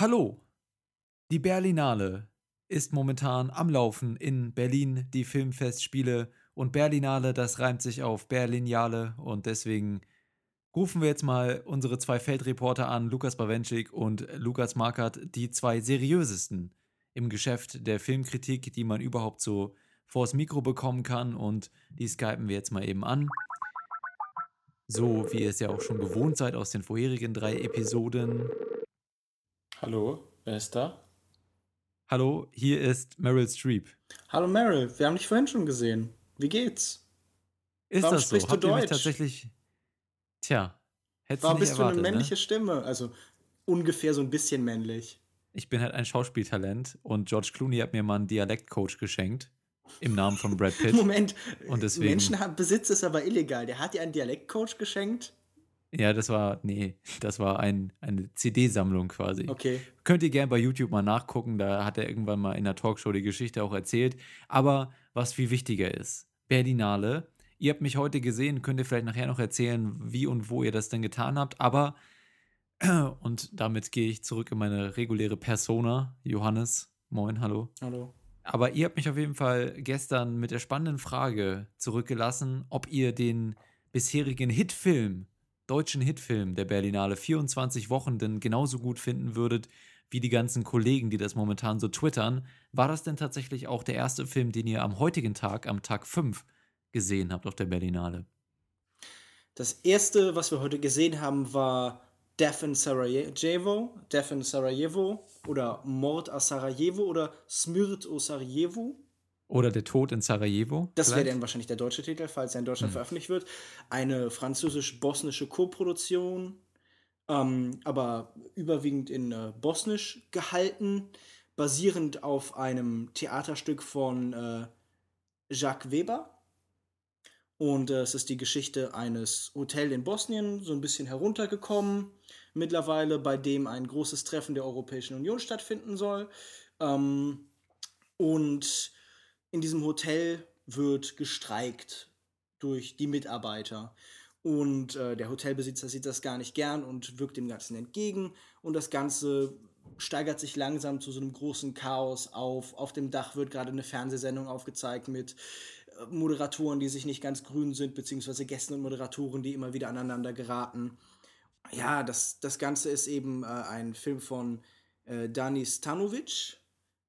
Hallo! Die Berlinale ist momentan am Laufen in Berlin, die Filmfestspiele. Und Berlinale, das reimt sich auf Berlinale. Und deswegen rufen wir jetzt mal unsere zwei Feldreporter an, Lukas Bawenschik und Lukas Markert, die zwei seriösesten im Geschäft der Filmkritik, die man überhaupt so vors Mikro bekommen kann. Und die skypen wir jetzt mal eben an. So wie ihr es ja auch schon gewohnt seid aus den vorherigen drei Episoden. Hallo, wer ist da? Hallo, hier ist Meryl Streep. Hallo Meryl, wir haben dich vorhin schon gesehen. Wie geht's? Ist Warum das so? Habt ihr mich tatsächlich. Tja, hättest Warum du nicht bist erwartet, du eine männliche ne? Stimme? Also ungefähr so ein bisschen männlich. Ich bin halt ein Schauspieltalent und George Clooney hat mir mal einen Dialektcoach geschenkt. Im Namen von Brad Pitt. Moment, und deswegen, Menschenbesitz ist aber illegal. Der hat dir einen Dialektcoach geschenkt? Ja, das war, nee, das war ein, eine CD-Sammlung quasi. Okay. Könnt ihr gerne bei YouTube mal nachgucken, da hat er irgendwann mal in der Talkshow die Geschichte auch erzählt. Aber was viel wichtiger ist, Berlinale, ihr habt mich heute gesehen, könnt ihr vielleicht nachher noch erzählen, wie und wo ihr das denn getan habt, aber, und damit gehe ich zurück in meine reguläre Persona, Johannes, moin, hallo. Hallo. Aber ihr habt mich auf jeden Fall gestern mit der spannenden Frage zurückgelassen, ob ihr den bisherigen Hitfilm deutschen Hitfilm der Berlinale 24 Wochen denn genauso gut finden würdet wie die ganzen Kollegen, die das momentan so twittern. War das denn tatsächlich auch der erste Film, den ihr am heutigen Tag, am Tag 5, gesehen habt auf der Berlinale? Das erste, was wir heute gesehen haben, war Death in Sarajevo, Death in Sarajevo oder Mord a Sarajevo oder Smirt o Sarajevo. Oder Der Tod in Sarajevo. Das wäre dann wahrscheinlich der deutsche Titel, falls er in Deutschland hm. veröffentlicht wird. Eine französisch-bosnische Koproduktion, ähm, aber überwiegend in äh, Bosnisch gehalten, basierend auf einem Theaterstück von äh, Jacques Weber. Und äh, es ist die Geschichte eines Hotels in Bosnien, so ein bisschen heruntergekommen, mittlerweile, bei dem ein großes Treffen der Europäischen Union stattfinden soll. Ähm, und in diesem Hotel wird gestreikt durch die Mitarbeiter. Und äh, der Hotelbesitzer sieht das gar nicht gern und wirkt dem Ganzen entgegen. Und das Ganze steigert sich langsam zu so einem großen Chaos auf. Auf dem Dach wird gerade eine Fernsehsendung aufgezeigt mit äh, Moderatoren, die sich nicht ganz grün sind, beziehungsweise Gästen und Moderatoren, die immer wieder aneinander geraten. Ja, das, das Ganze ist eben äh, ein Film von äh, Dani Stanovic,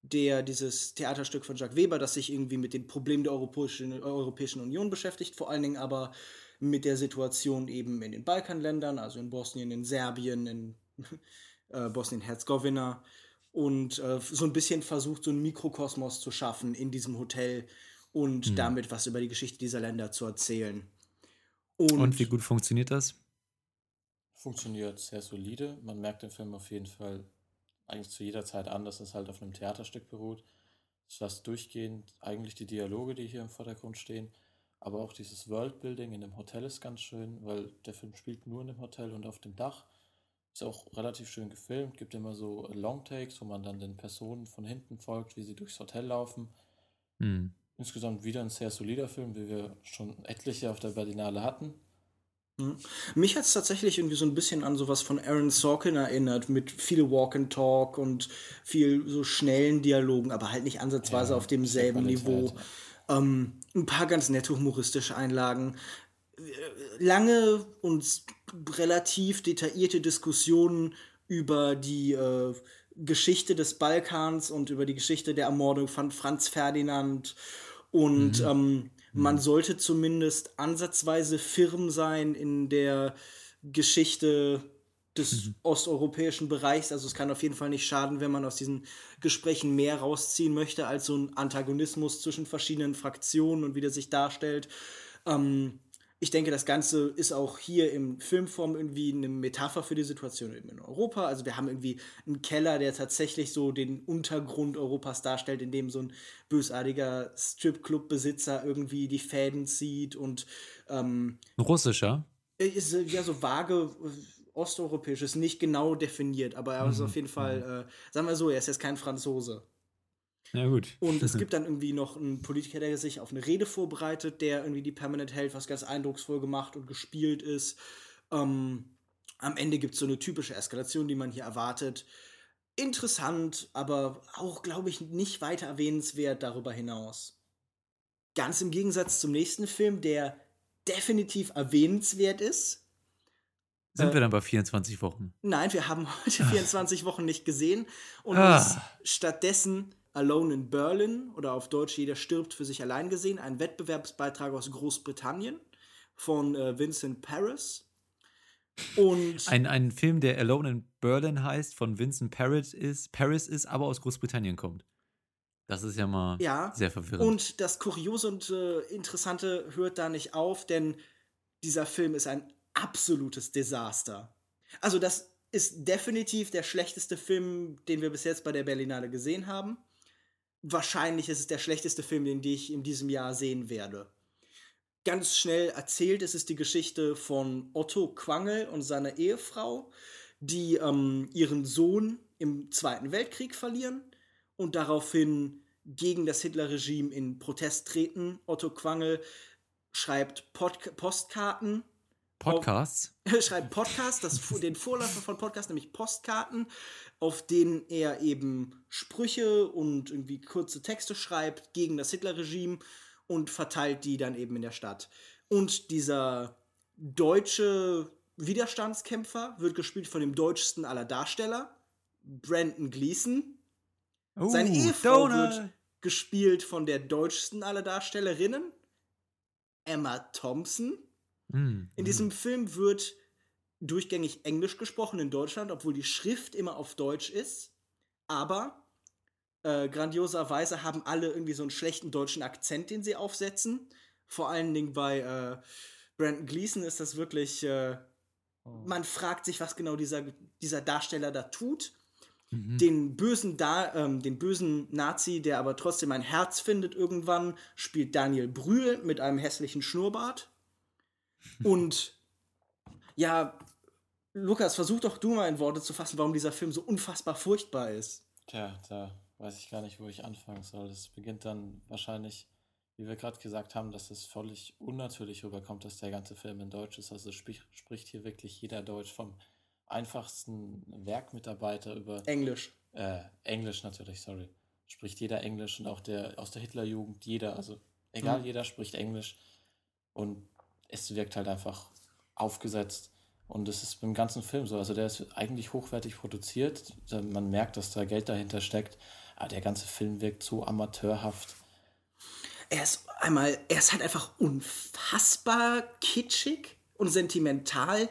der dieses Theaterstück von Jacques Weber, das sich irgendwie mit den Problemen der Europäischen, Europäischen Union beschäftigt, vor allen Dingen aber mit der Situation eben in den Balkanländern, also in Bosnien, in Serbien, in äh, Bosnien-Herzegowina und äh, so ein bisschen versucht, so einen Mikrokosmos zu schaffen in diesem Hotel und mhm. damit was über die Geschichte dieser Länder zu erzählen. Und, und wie gut funktioniert das? Funktioniert sehr solide. Man merkt den Film auf jeden Fall eigentlich zu jeder Zeit an, dass es halt auf einem Theaterstück beruht. Es ist fast durchgehend eigentlich die Dialoge, die hier im Vordergrund stehen, aber auch dieses Worldbuilding in dem Hotel ist ganz schön, weil der Film spielt nur in dem Hotel und auf dem Dach. Ist auch relativ schön gefilmt, gibt immer so Longtakes, wo man dann den Personen von hinten folgt, wie sie durchs Hotel laufen. Mhm. Insgesamt wieder ein sehr solider Film, wie wir schon etliche auf der Berlinale hatten. Mhm. Mich hat es tatsächlich irgendwie so ein bisschen an sowas von Aaron Sorkin erinnert, mit viel Walk and Talk und viel so schnellen Dialogen, aber halt nicht ansatzweise ja, auf demselben Niveau. Ähm, ein paar ganz nette humoristische Einlagen. Lange und relativ detaillierte Diskussionen über die äh, Geschichte des Balkans und über die Geschichte der Ermordung von Franz Ferdinand und mhm. ähm, man mhm. sollte zumindest ansatzweise firm sein in der Geschichte des mhm. osteuropäischen Bereichs. Also es kann auf jeden Fall nicht schaden, wenn man aus diesen Gesprächen mehr rausziehen möchte als so ein Antagonismus zwischen verschiedenen Fraktionen und wie der sich darstellt. Ähm, ich denke, das Ganze ist auch hier im Filmform irgendwie eine Metapher für die Situation in Europa. Also wir haben irgendwie einen Keller, der tatsächlich so den Untergrund Europas darstellt, in dem so ein bösartiger Stripclub-Besitzer irgendwie die Fäden zieht und ähm, russischer. Ist ja so vage äh, osteuropäisch, ist nicht genau definiert, aber er ist mhm. auf jeden Fall, mhm. äh, sagen wir so, er ist jetzt kein Franzose. Ja, gut. Und es gibt dann irgendwie noch einen Politiker, der sich auf eine Rede vorbereitet, der irgendwie die Permanent hält, was ganz eindrucksvoll gemacht und gespielt ist. Ähm, am Ende gibt es so eine typische Eskalation, die man hier erwartet. interessant, aber auch, glaube ich, nicht weiter erwähnenswert darüber hinaus. Ganz im Gegensatz zum nächsten Film, der definitiv erwähnenswert ist. Sind Äh, wir dann bei 24 Wochen? Nein, wir haben heute 24 Wochen nicht gesehen und Ah. uns stattdessen Alone in Berlin oder auf Deutsch Jeder stirbt für sich allein gesehen, ein Wettbewerbsbeitrag aus Großbritannien von äh, Vincent Paris. Und Ein, ein Film, der Alone in Berlin heißt, von Vincent Paris ist, Paris ist, aber aus Großbritannien kommt. Das ist ja mal Ja, sehr verwirrend. Und das Kuriose und äh, Interessante hört da nicht auf, denn dieser Film ist ein absolutes Desaster. Also das ist definitiv der schlechteste Film, den wir bis jetzt bei der Berlinale gesehen haben. Wahrscheinlich ist es der schlechteste Film, den ich in diesem Jahr sehen werde. Ganz schnell erzählt ist es die Geschichte von Otto Quangel und seiner Ehefrau, die ähm, ihren Sohn im Zweiten Weltkrieg verlieren und daraufhin gegen das Hitlerregime in Protest treten. Otto Quangel schreibt Pod Postkarten, Podcasts? schreibt Podcast, das, den Vorläufer von Podcast, nämlich Postkarten, auf denen er eben Sprüche und irgendwie kurze Texte schreibt gegen das Hitlerregime und verteilt die dann eben in der Stadt. Und dieser deutsche Widerstandskämpfer wird gespielt von dem deutschsten aller Darsteller, Brandon Gleason. Oh, Seine Ehefrau Donald. wird gespielt von der deutschsten aller Darstellerinnen, Emma Thompson. Hm, In hm. diesem Film wird durchgängig Englisch gesprochen in Deutschland, obwohl die Schrift immer auf Deutsch ist. Aber äh, grandioserweise haben alle irgendwie so einen schlechten deutschen Akzent, den sie aufsetzen. Vor allen Dingen bei äh, Brandon Gleason ist das wirklich. Äh, man fragt sich, was genau dieser, dieser Darsteller da tut. Mhm. Den bösen, da ähm, den bösen Nazi, der aber trotzdem ein Herz findet irgendwann, spielt Daniel Brühl mit einem hässlichen Schnurrbart. Und ja, Lukas, versuch doch du mal in Worte zu fassen, warum dieser Film so unfassbar furchtbar ist. Tja, da weiß ich gar nicht, wo ich anfangen soll. Es beginnt dann wahrscheinlich, wie wir gerade gesagt haben, dass es völlig unnatürlich rüberkommt, dass der ganze Film in Deutsch ist. Also sprich, spricht hier wirklich jeder Deutsch vom einfachsten Werkmitarbeiter über Englisch. äh, Englisch natürlich, sorry. Spricht jeder Englisch und auch der aus der Hitlerjugend, jeder, also egal, Mhm. jeder spricht Englisch und es wirkt halt einfach aufgesetzt. Und es ist beim ganzen Film so. Also der ist eigentlich hochwertig produziert. Man merkt, dass da Geld dahinter steckt. Aber der ganze Film wirkt so amateurhaft. Er ist einmal, er ist halt einfach unfassbar kitschig und sentimental.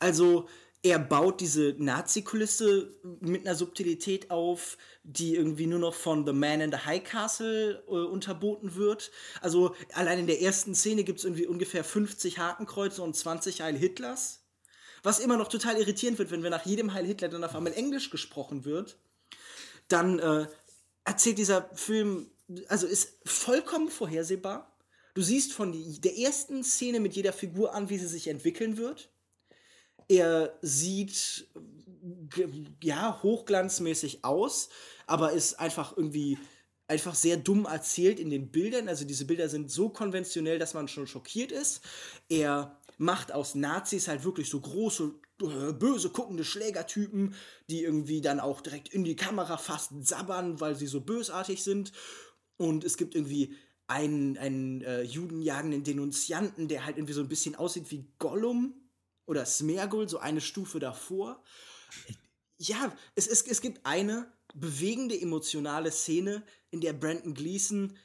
Also er baut diese Nazi-Kulisse mit einer Subtilität auf, die irgendwie nur noch von The Man in the High Castle äh, unterboten wird. Also allein in der ersten Szene gibt es irgendwie ungefähr 50 Hakenkreuze und 20 Heil Hitlers. Was immer noch total irritierend wird, wenn wir nach jedem Heil Hitler dann auf einmal Englisch gesprochen wird. Dann äh, erzählt dieser Film, also ist vollkommen vorhersehbar. Du siehst von der ersten Szene mit jeder Figur an, wie sie sich entwickeln wird. Er sieht g- ja hochglanzmäßig aus, aber ist einfach irgendwie einfach sehr dumm erzählt in den Bildern. Also diese Bilder sind so konventionell, dass man schon schockiert ist. Er macht aus Nazis halt wirklich so große, äh, böse guckende Schlägertypen, die irgendwie dann auch direkt in die Kamera fast sabbern, weil sie so bösartig sind. Und es gibt irgendwie einen, einen äh, judenjagenden Denunzianten, der halt irgendwie so ein bisschen aussieht wie Gollum oder Smergol, so eine Stufe davor. Ja, es, es, es gibt eine bewegende emotionale Szene, in der Brandon Gleason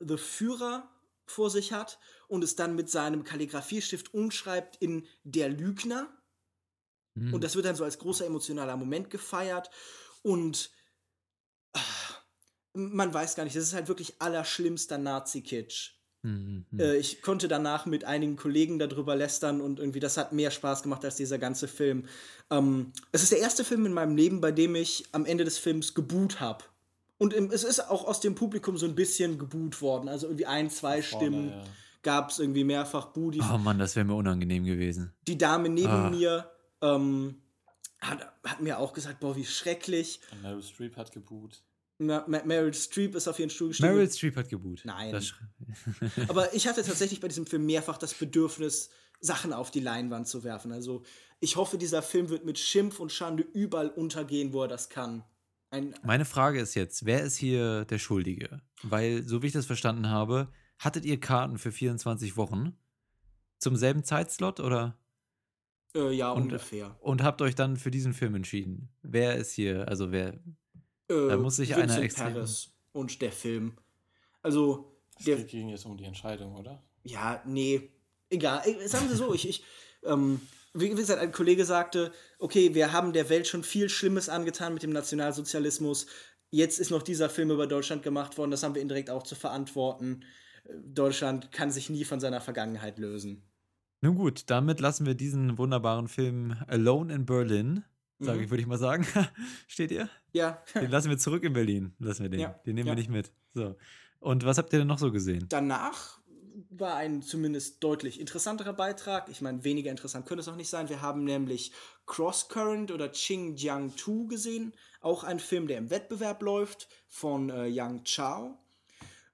The Führer vor sich hat und es dann mit seinem Kalligrafiestift umschreibt in Der Lügner. Hm. Und das wird dann so als großer emotionaler Moment gefeiert. Und ah, man weiß gar nicht, das ist halt wirklich allerschlimmster Nazi-Kitsch. Hm, hm. Äh, ich konnte danach mit einigen Kollegen darüber lästern und irgendwie das hat mehr Spaß gemacht als dieser ganze Film. Ähm, es ist der erste Film in meinem Leben, bei dem ich am Ende des Films geboot habe. Und im, es ist auch aus dem Publikum so ein bisschen geboot worden. Also irgendwie ein, zwei Vorne, Stimmen ja. gab es irgendwie mehrfach Budi. Oh Mann, das wäre mir unangenehm gewesen. Die Dame neben Ah. mir ähm, hat, hat mir auch gesagt, boah, wie schrecklich. Und Meryl Streep hat geboot. Ma Ma Meryl Streep ist auf ihren Stuhl gestiegen. Meryl Streep hat geboot. Nein. Das Aber ich hatte tatsächlich bei diesem Film mehrfach das Bedürfnis, Sachen auf die Leinwand zu werfen. Also ich hoffe, dieser Film wird mit Schimpf und Schande überall untergehen, wo er das kann. Ein, Meine Frage ist jetzt, wer ist hier der Schuldige? Weil, so wie ich das verstanden habe, hattet ihr Karten für 24 Wochen zum selben Zeitslot oder? äh, ja, Und- ungefähr. Und habt euch dann für diesen Film entschieden? Wer ist hier, also wer, Äh, da muss sich einer Vincent extrem- Paris und der Film. Also, Es der, ging jetzt um die Entscheidung, oder? Ja, nee. Egal. Äh, Sagen Sie so, ich, ich ähm, wie wie gesagt, ein Kollege sagte, okay, wir haben der Welt schon viel Schlimmes angetan mit dem Nationalsozialismus. Jetzt ist noch dieser Film über Deutschland gemacht worden, das haben wir indirekt auch zu verantworten. Äh, Deutschland kann sich nie von seiner Vergangenheit lösen. Nun gut, damit lassen wir diesen wunderbaren Film Alone in Berlin, sage Mhm. ich, würde ich mal sagen. Steht ihr? Ja, Den lassen wir zurück in Berlin. Lassen wir den. Ja, Den nehmen ja. wir nicht mit. So. Und was habt ihr denn noch so gesehen? danach war ein zumindest deutlich interessanterer Beitrag. Ich meine, weniger interessant könnte es auch nicht sein. Wir haben nämlich Cross Current oder Ching Jiang Tu gesehen. Auch ein Film, der im Wettbewerb läuft, von äh, Yang Chao.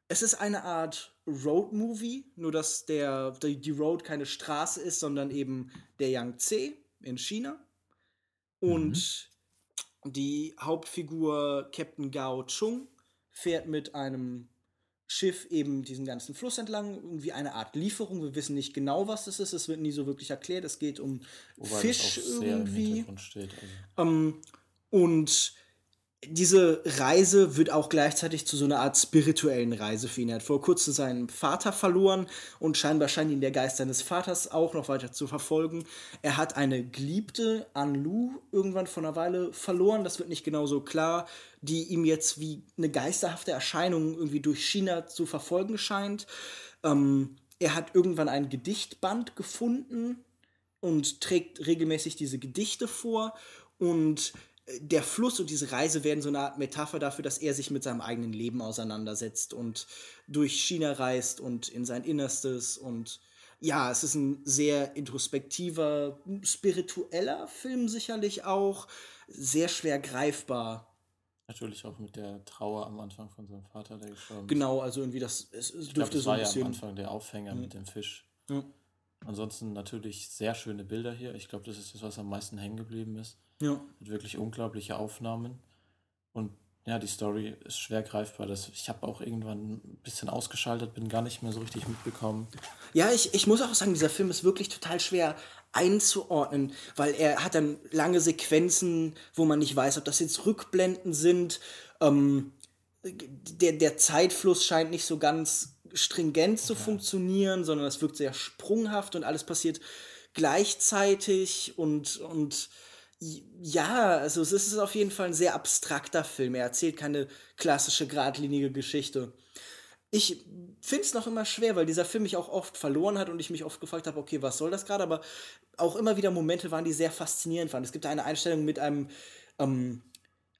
Es ist eine Art Road-Movie, nur dass der, die, die Road keine Straße ist, sondern eben der Yangtze in China. Und die Hauptfigur Captain Gao Chung fährt mit einem Schiff eben diesen ganzen Fluss entlang, irgendwie eine Art Lieferung. Wir wissen nicht genau, was das ist. Es wird nie so wirklich erklärt. Es geht um Wobei Fisch irgendwie. Also. Ähm, und diese Reise wird auch gleichzeitig zu so einer Art spirituellen Reise für ihn. Er hat vor kurzem seinen Vater verloren und scheinbar scheint ihn der Geist seines Vaters auch noch weiter zu verfolgen. Er hat eine Geliebte, Anlu, irgendwann vor einer Weile verloren. Das wird nicht genau so klar, die ihm jetzt wie eine geisterhafte Erscheinung irgendwie durch China zu verfolgen scheint. Ähm, er hat irgendwann ein Gedichtband gefunden und trägt regelmäßig diese Gedichte vor und der Fluss und diese Reise werden so eine Art Metapher dafür, dass er sich mit seinem eigenen Leben auseinandersetzt und durch China reist und in sein Innerstes und ja, es ist ein sehr introspektiver, spiritueller Film sicherlich auch, sehr schwer greifbar. Natürlich auch mit der Trauer am Anfang von seinem Vater, der gestorben ist. Genau, also irgendwie das es, es Ich dürfte das so ein war ja am bisschen. Anfang der Aufhänger mit dem Fisch. Ja. Ansonsten natürlich sehr schöne Bilder hier. Ich glaube, das ist das, was am meisten hängen geblieben ist. Ja. Mit wirklich unglaubliche Aufnahmen. Und ja, die Story ist schwer greifbar. Das, ich habe auch irgendwann ein bisschen ausgeschaltet, bin gar nicht mehr so richtig mitbekommen. Ja, ich, ich muss auch sagen, dieser Film ist wirklich total schwer einzuordnen, weil er hat dann lange Sequenzen, wo man nicht weiß, ob das jetzt Rückblenden sind. Ähm, der, der Zeitfluss scheint nicht so ganz stringent zu funktionieren, sondern es wirkt sehr sprunghaft und alles passiert gleichzeitig und, und ja, also es ist auf jeden Fall ein sehr abstrakter Film. Er erzählt keine klassische, geradlinige Geschichte. Ich finde es noch immer schwer, weil dieser Film mich auch oft verloren hat und ich mich oft gefragt habe, okay, was soll das gerade? Aber auch immer wieder Momente waren, die sehr faszinierend waren. Es gibt eine Einstellung mit einem, ähm,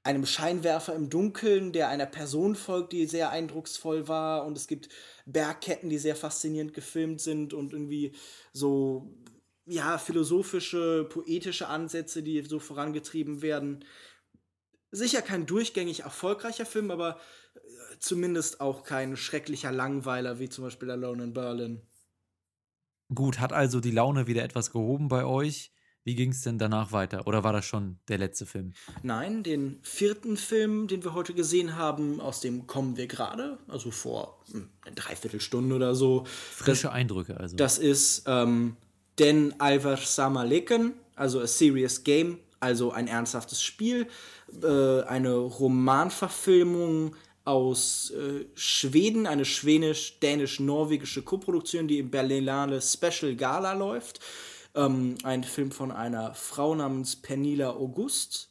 einem Scheinwerfer im Dunkeln, der einer Person folgt, die sehr eindrucksvoll war. Und es gibt Bergketten, die sehr faszinierend gefilmt sind und irgendwie so, ja, philosophische, poetische Ansätze, die so vorangetrieben werden. Sicher kein durchgängig erfolgreicher Film, aber äh, zumindest auch kein schrecklicher Langweiler wie zum Beispiel Alone in Berlin. Gut, hat also die Laune wieder etwas gehoben bei euch? Wie ging es denn danach weiter? Oder war das schon der letzte Film? Nein, den vierten Film, den wir heute gesehen haben, aus dem kommen wir gerade, also vor hm, eine Dreiviertelstunde oder so. Frische Eindrücke also. Das ist ähm, Den Alvar Samaleken, also A Serious Game, also ein ernsthaftes Spiel, äh, eine Romanverfilmung aus äh, Schweden, eine schwedisch-dänisch-norwegische Koproduktion, die im Berlinale Special Gala läuft. Ähm, ein Film von einer Frau namens Pernilla August.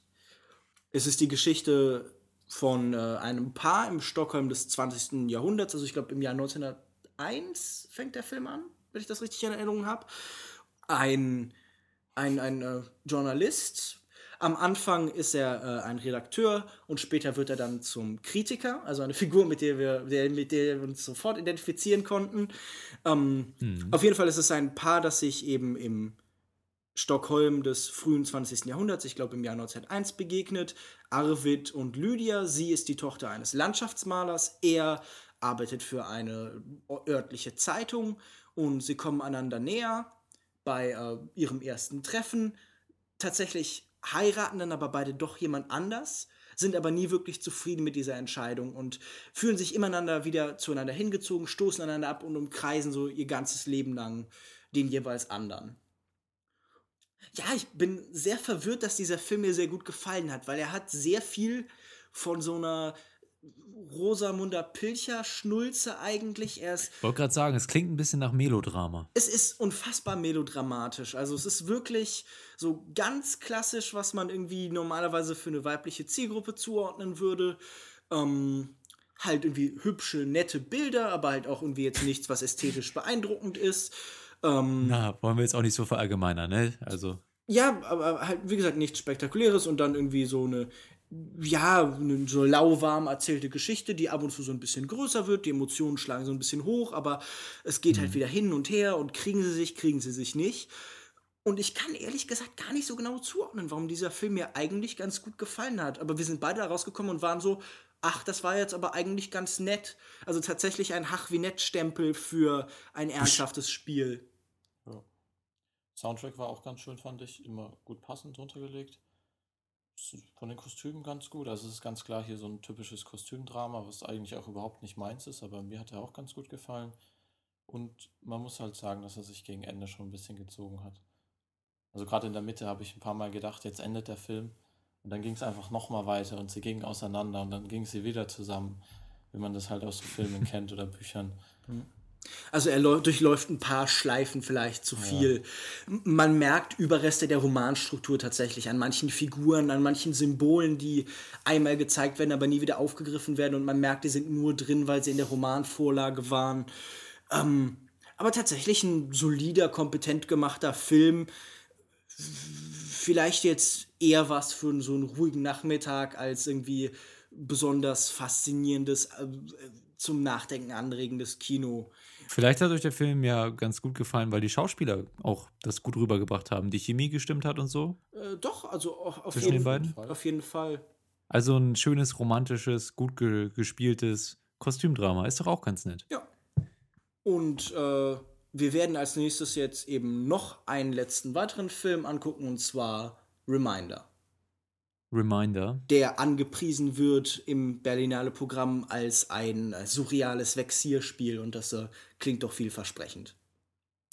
Es ist die Geschichte von äh, einem Paar im Stockholm des 20. Jahrhunderts, also ich glaube im Jahr 1901 fängt der Film an, wenn ich das richtig in Erinnerung habe. Ein, ein, ein äh, Journalist. Am Anfang ist er äh, ein Redakteur und später wird er dann zum Kritiker, also eine Figur, mit der wir, der, mit der wir uns sofort identifizieren konnten. Ähm, Auf jeden Fall ist es ein Paar, das sich eben im Stockholm des frühen 20. Jahrhunderts, ich glaube im Jahr 1901, begegnet. Arvid und Lydia, sie ist die Tochter eines Landschaftsmalers, er arbeitet für eine örtliche Zeitung und sie kommen einander näher bei äh, ihrem ersten Treffen. Tatsächlich heiraten dann aber beide doch jemand anders. sind aber nie wirklich zufrieden mit dieser Entscheidung und fühlen sich ineinander wieder zueinander hingezogen, stoßen einander ab und umkreisen so ihr ganzes Leben lang den jeweils anderen. Ja, ich bin sehr verwirrt, dass dieser Film mir sehr gut gefallen hat, weil er hat sehr viel von so einer Rosamunder Pilcher Schnulze eigentlich. Er ist, Ich wollte gerade sagen, es klingt ein bisschen nach Melodrama. es ist unfassbar melodramatisch. Also es ist wirklich so ganz klassisch, was man irgendwie normalerweise für eine weibliche Zielgruppe zuordnen würde. Ähm, halt irgendwie hübsche, nette Bilder, aber halt auch irgendwie jetzt nichts, was ästhetisch beeindruckend ist. Ähm, Na, wollen wir jetzt auch nicht so verallgemeinern, ne? Also, Ja, aber halt, wie gesagt, nichts Spektakuläres und dann irgendwie so eine, ja, eine so lauwarm erzählte Geschichte, die ab und zu so ein bisschen größer wird, die Emotionen schlagen so ein bisschen hoch, aber es geht halt wieder hin und her und kriegen sie sich, kriegen sie sich nicht. Und ich kann ehrlich gesagt gar nicht so genau zuordnen, warum dieser Film mir eigentlich ganz gut gefallen hat. Aber wir sind beide rausgekommen und waren so, ach, das war jetzt aber eigentlich ganz nett. Also tatsächlich ein Hach wie nett-Stempel für ein ernsthaftes Spiel. Ja. Soundtrack war auch ganz schön, fand ich. Immer gut passend runtergelegt. Von den Kostümen ganz gut. Also es ist ganz klar hier so ein typisches Kostümdrama, was eigentlich auch überhaupt nicht meins ist, aber mir hat er auch ganz gut gefallen. Und man muss halt sagen, dass er sich gegen Ende schon ein bisschen gezogen hat. Also gerade in der Mitte habe ich ein paar Mal gedacht, jetzt endet der Film. Und dann ging es einfach nochmal weiter und sie gingen auseinander und dann gingen sie wieder zusammen, wie man das halt aus Filmen kennt oder Büchern. Also er läu- durchläuft ein paar Schleifen vielleicht zu viel. M- Man merkt Überreste der Romanstruktur tatsächlich an manchen Figuren, an manchen Symbolen, die einmal gezeigt werden, aber nie wieder aufgegriffen werden. Und man merkt, die sind nur drin, weil sie in der Romanvorlage waren. Ähm, aber tatsächlich ein solider, kompetent gemachter Film. Vielleicht jetzt eher was für so einen ruhigen Nachmittag als irgendwie besonders faszinierendes, äh, zum Nachdenken anregendes Kino. vielleicht hat euch der Film ja ganz gut gefallen, weil die Schauspieler auch das gut rübergebracht haben, die Chemie gestimmt hat und so. Äh, doch, also auf, Zwischen jeden, den beiden? auf jeden Fall. Also ein schönes, romantisches, gut ge gespieltes Kostümdrama. Ist doch auch ganz nett. Ja. Und äh, wir werden als nächstes jetzt eben noch einen letzten weiteren Film angucken, und zwar Reminder, Reminder. der angepriesen wird im Berlinale Programm als ein surreales Vexierspiel und das äh, klingt doch vielversprechend.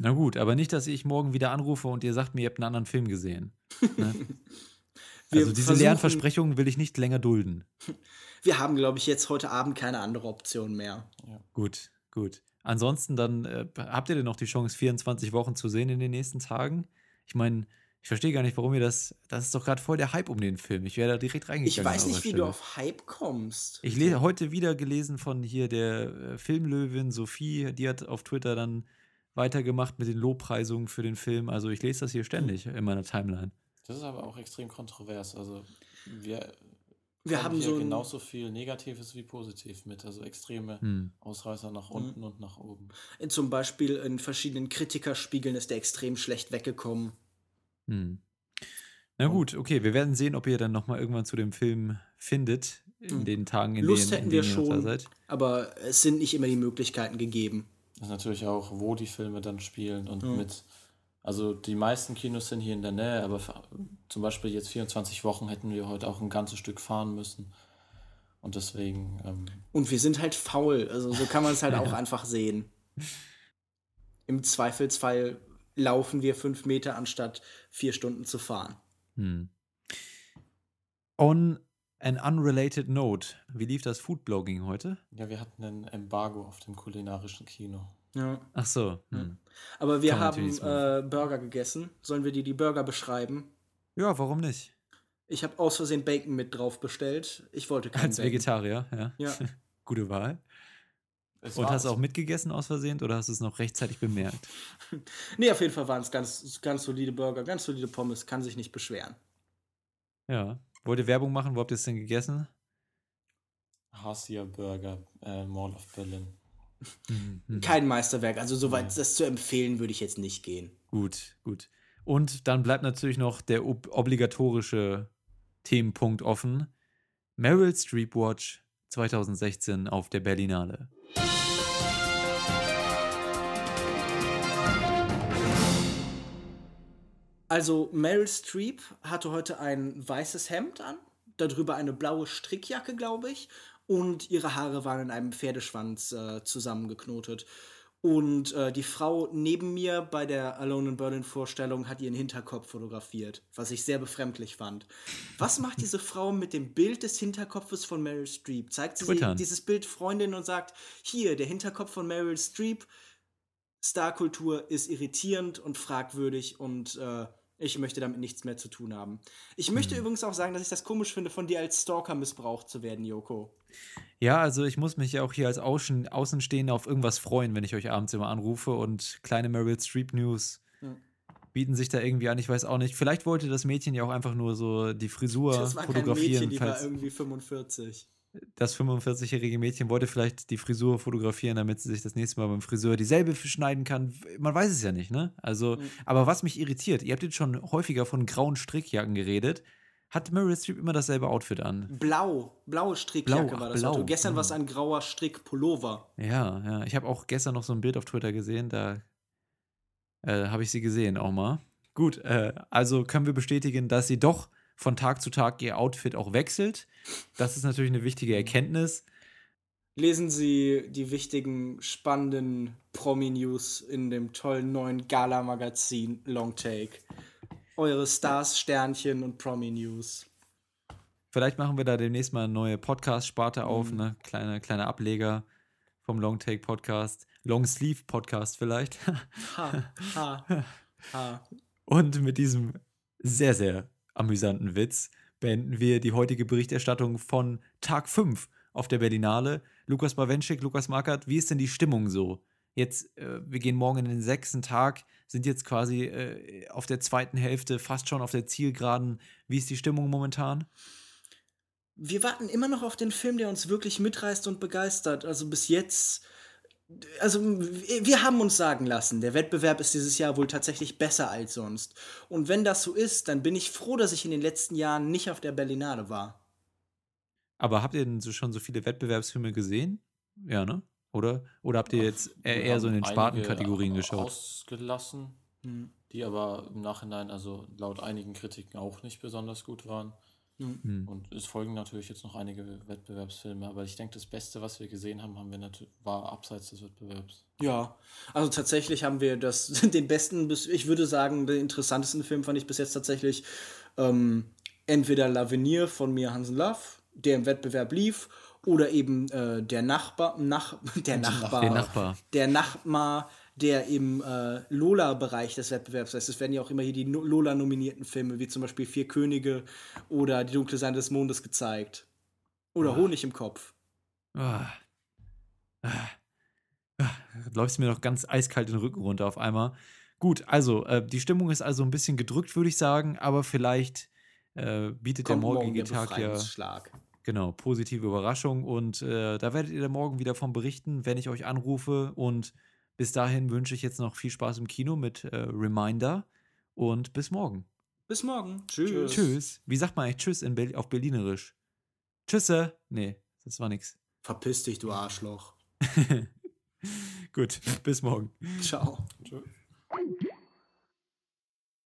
Na gut, aber nicht, dass ich morgen wieder anrufe und ihr sagt mir, ihr habt einen anderen Film gesehen. Ne? Wir also diese leeren Versprechungen will ich nicht länger dulden. Wir haben, glaube ich, jetzt heute Abend keine andere Option mehr. Gut, gut. Ansonsten dann äh, habt ihr denn noch die Chance, 24 Wochen zu sehen in den nächsten Tagen? Ich meine, ich verstehe gar nicht, warum ihr das. Das ist doch gerade voll der Hype um den Film. Ich wäre da direkt reingegangen. Ich weiß nicht, wie Stelle. du auf Hype kommst. Ich lese heute wieder gelesen von hier der äh, Filmlöwin Sophie, die hat auf Twitter dann weitergemacht mit den Lobpreisungen für den Film. Also ich lese das hier ständig in meiner Timeline. Das ist aber auch extrem kontrovers. Also wir, Wir haben hier so genauso viel Negatives wie Positiv mit. Also extreme Hm. Ausreißer nach unten und nach oben. zum Beispiel in verschiedenen Kritikerspiegeln ist der extrem schlecht weggekommen. Hm. Na gut, okay, wir werden sehen, ob ihr dann nochmal irgendwann zu dem Film findet, in Hm. den Tagen, in Lust denen, hätten in wir denen ihr noch da schon, seid. aber es sind nicht immer die Möglichkeiten gegeben. Das ist natürlich auch, wo die Filme dann spielen und Ja. mit. Also die meisten Kinos sind hier in der Nähe, aber zum Beispiel jetzt 24 Wochen hätten wir heute auch ein ganzes Stück fahren müssen. Und deswegen, ähm, Und wir sind halt faul, also so kann man es halt auch einfach sehen. Im Zweifelsfall laufen wir fünf Meter, anstatt vier Stunden zu fahren. Hm. On an unrelated note, wie lief das Foodblogging heute? ja, wir hatten ein Embargo auf dem kulinarischen Kino. Ja. Ach so. Hm. Aber wir haben äh, Burger gegessen. Sollen wir dir die Burger beschreiben? Ja, warum nicht? Ich habe aus Versehen Bacon mit drauf bestellt. Ich wollte keinen Als Bacon. Vegetarier, ja. Ja. Gute Wahl. Es Und hast du auch mitgegessen aus Versehen oder hast du es noch rechtzeitig bemerkt? Nee, auf jeden Fall waren es ganz, ganz solide Burger, ganz solide Pommes, kann sich nicht beschweren. Ja. Wollt ihr Werbung machen? Wo habt ihr es denn gegessen? Hasia Burger, äh, Mall of Berlin. Mhm. Mhm. Kein Meisterwerk, also soweit das zu empfehlen würde ich jetzt nicht gehen. Gut, gut. Und dann bleibt natürlich noch der ob obligatorische Themenpunkt offen. Meryl Streep Watch 2016 auf der Berlinale. Also Meryl Streep hatte heute ein weißes Hemd an, darüber eine blaue Strickjacke, glaube ich, und ihre Haare waren in einem Pferdeschwanz äh, zusammengeknotet. Und äh, die Frau neben mir bei der Alone in Berlin Vorstellung hat ihren Hinterkopf fotografiert, was ich sehr befremdlich fand. Was macht diese Frau mit dem Bild des Hinterkopfes von Meryl Streep? Zeigt sie, sie dieses Bild Freundin und sagt, hier, der Hinterkopf von Meryl Streep, Starkultur ist irritierend und fragwürdig und äh, ich möchte damit nichts mehr zu tun haben. Ich möchte übrigens auch sagen, dass ich das komisch finde, von dir als Stalker missbraucht zu werden, Joko. Ja, also ich muss mich ja auch hier als Außen Außenstehender auf irgendwas freuen, wenn ich euch abends immer anrufe und kleine Meryl Streep News Hm. bieten sich da irgendwie an. Ich weiß auch nicht. Vielleicht wollte das Mädchen ja auch einfach nur so die Frisur Das war kein fotografieren. Mädchen, die war irgendwie 45. das 45-jährige Mädchen wollte vielleicht die Frisur fotografieren, damit sie sich das nächste Mal beim Friseur dieselbe schneiden kann. Man weiß es ja nicht, ne? Also, Mhm. aber was mich irritiert, ihr habt jetzt schon häufiger von grauen Strickjacken geredet. Hat Meryl Streep immer dasselbe Outfit an? Blau, blaue Strickjacke Blau, war das blau. Auto. Gestern Hm. war es ein grauer Strickpullover. Ja, ja. Ich habe auch gestern noch so ein Bild auf Twitter gesehen, da äh, habe ich sie gesehen auch mal. Gut, äh, also können wir bestätigen, dass sie doch von Tag zu Tag ihr Outfit auch wechselt. Das ist natürlich eine wichtige Erkenntnis. Lesen Sie die wichtigen, spannenden Promi-News in dem tollen neuen Gala-Magazin Long Take. Eure Stars, Sternchen und Promi-News. Vielleicht machen wir da demnächst mal eine neue Podcast-Sparte auf, Mhm. ne? Kleine, kleiner Ableger vom Long Take Podcast. Long Sleeve Podcast vielleicht. Ha, ha, ha. Und mit diesem sehr, sehr amüsanten Witz beenden wir die heutige Berichterstattung von Tag 5 auf der Berlinale. Lukas Bawenschik, Lukas Markert, wie ist denn die Stimmung so? Jetzt, äh, wir gehen morgen in den sechsten Tag, sind jetzt quasi äh, auf der zweiten Hälfte, fast schon auf der Zielgeraden. Wie ist die Stimmung momentan? Wir warten immer noch auf den Film, der uns wirklich mitreißt und begeistert. Also bis jetzt. Also, wir haben uns sagen lassen, der Wettbewerb ist dieses Jahr wohl tatsächlich besser als sonst. Und wenn das so ist, dann bin ich froh, dass ich in den letzten Jahren nicht auf der Berlinale war. Aber habt ihr denn so schon so viele Wettbewerbsfilme gesehen? Ja, ne? Oder? Oder habt ihr jetzt eher, eher so in den Spartenkategorien geschaut? Ausgelassen, Hm. die aber im Nachhinein, also laut einigen Kritiken auch nicht besonders gut waren. Hm. Und es folgen natürlich jetzt noch einige Wettbewerbsfilme, aber ich denke, das Beste, was wir gesehen haben, haben wir war abseits des Wettbewerbs. Ja, also tatsächlich haben wir das, den besten, bis, ich würde sagen, den interessantesten Film fand ich bis jetzt tatsächlich ähm, entweder L'Avenir von Mia Hansen Love, der im Wettbewerb lief, oder eben äh, der Nachbar, nach, der Nachbar, Der Nachbar. der Nachbar, der im äh, Lola-Bereich des Wettbewerbs ist. Es werden ja auch immer hier die No- Lola-nominierten Filme, wie zum Beispiel Vier Könige oder Die dunkle Seite des Mondes gezeigt. Oder Ah. Honig im Kopf. Ah. Ah. Ah. Läufst mir noch ganz eiskalt den Rücken runter auf einmal. Gut, also äh, die Stimmung ist also ein bisschen gedrückt, würde ich sagen, aber vielleicht äh, bietet Kommt der morgen morgige Tag ja genau positive Überraschung und äh, da werdet ihr dann morgen wieder von berichten, wenn ich euch anrufe und bis dahin wünsche ich jetzt noch viel Spaß im Kino mit äh, Reminder und bis morgen. Bis morgen. Tschüss. Tschüss. Wie sagt man eigentlich Tschüss in Berl auf Berlinerisch? Tschüsse. Nee, das war nix. Verpiss dich, du Arschloch. Gut, bis morgen. Ciao. Tschö.